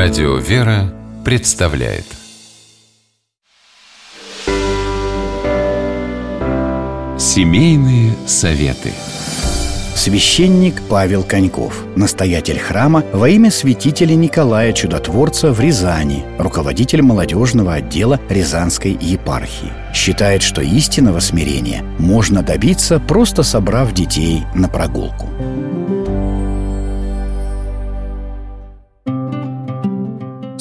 Радио «Вера» представляет Семейные советы Священник Павел Коньков, настоятель храма во имя святителя Николая Чудотворца в Рязани, руководитель молодежного отдела Рязанской епархии. Считает, что истинного смирения можно добиться, просто собрав детей на прогулку.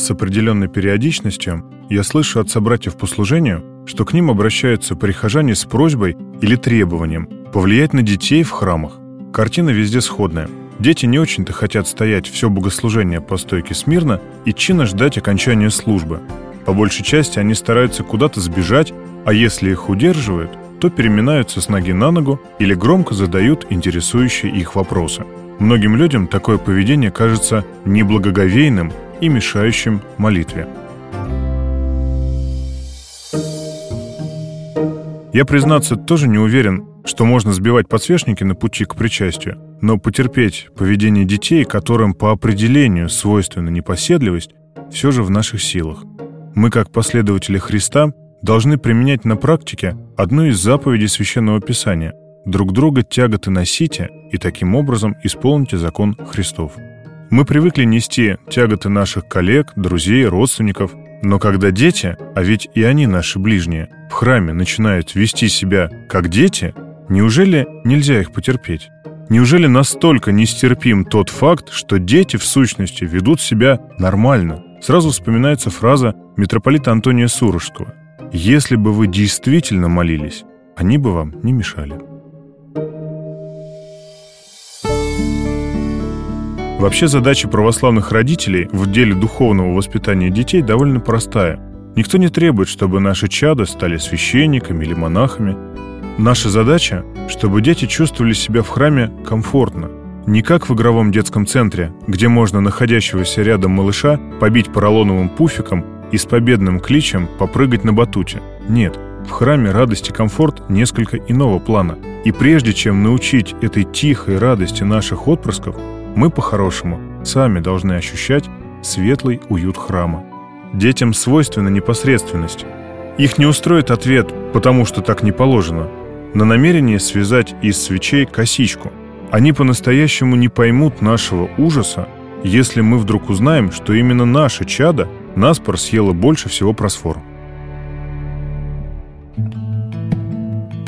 С определенной периодичностью я слышу от собратьев по служению, что к ним обращаются прихожане с просьбой или требованием повлиять на детей в храмах. Картина везде сходная. Дети не очень-то хотят стоять все богослужение по стойке смирно и чинно ждать окончания службы. По большей части они стараются куда-то сбежать, а если их удерживают, то переминаются с ноги на ногу или громко задают интересующие их вопросы. Многим людям такое поведение кажется неблагоговейным и мешающим молитве. Я, признаться, тоже не уверен, что можно сбивать подсвечники на пути к причастию, но потерпеть поведение детей, которым по определению свойственна непоседливость, все же в наших силах. Мы, как последователи Христа, должны применять на практике одну из заповедей Священного Писания – друг друга тяготы носите и таким образом исполните закон Христов. Мы привыкли нести тяготы наших коллег, друзей, родственников, но когда дети, а ведь и они наши ближние, в храме начинают вести себя как дети, неужели нельзя их потерпеть? Неужели настолько нестерпим тот факт, что дети в сущности ведут себя нормально? Сразу вспоминается фраза митрополита Антония Сурожского. «Если бы вы действительно молились, они бы вам не мешали». Вообще задача православных родителей в деле духовного воспитания детей довольно простая. Никто не требует, чтобы наши чада стали священниками или монахами. Наша задача, чтобы дети чувствовали себя в храме комфортно. Не как в игровом детском центре, где можно находящегося рядом малыша побить поролоновым пуфиком и с победным кличем попрыгать на батуте. Нет, в храме радость и комфорт несколько иного плана. И прежде чем научить этой тихой радости наших отпрысков, мы, по-хорошему, сами должны ощущать светлый уют храма. Детям свойственна непосредственность. Их не устроит ответ, потому что так не положено, на намерение связать из свечей косичку. Они по-настоящему не поймут нашего ужаса, если мы вдруг узнаем, что именно наше чадо наспор съело больше всего просфор.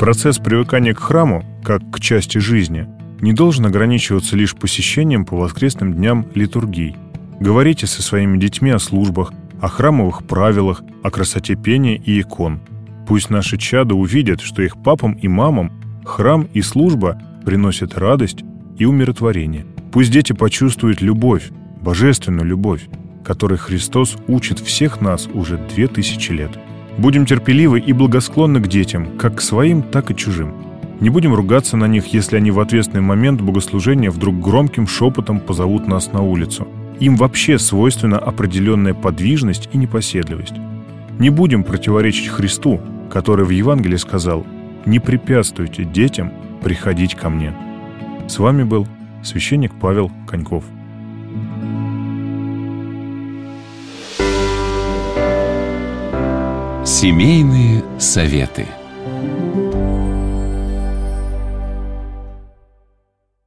Процесс привыкания к храму, как к части жизни – не должен ограничиваться лишь посещением по воскресным дням литургий. Говорите со своими детьми о службах, о храмовых правилах, о красоте пения и икон. Пусть наши чада увидят, что их папам и мамам храм и служба приносят радость и умиротворение. Пусть дети почувствуют любовь, божественную любовь, которой Христос учит всех нас уже две тысячи лет. Будем терпеливы и благосклонны к детям, как к своим, так и чужим. Не будем ругаться на них, если они в ответственный момент богослужения вдруг громким шепотом позовут нас на улицу. Им вообще свойственна определенная подвижность и непоседливость. Не будем противоречить Христу, который в Евангелии сказал «Не препятствуйте детям приходить ко мне». С вами был священник Павел Коньков. Семейные советы –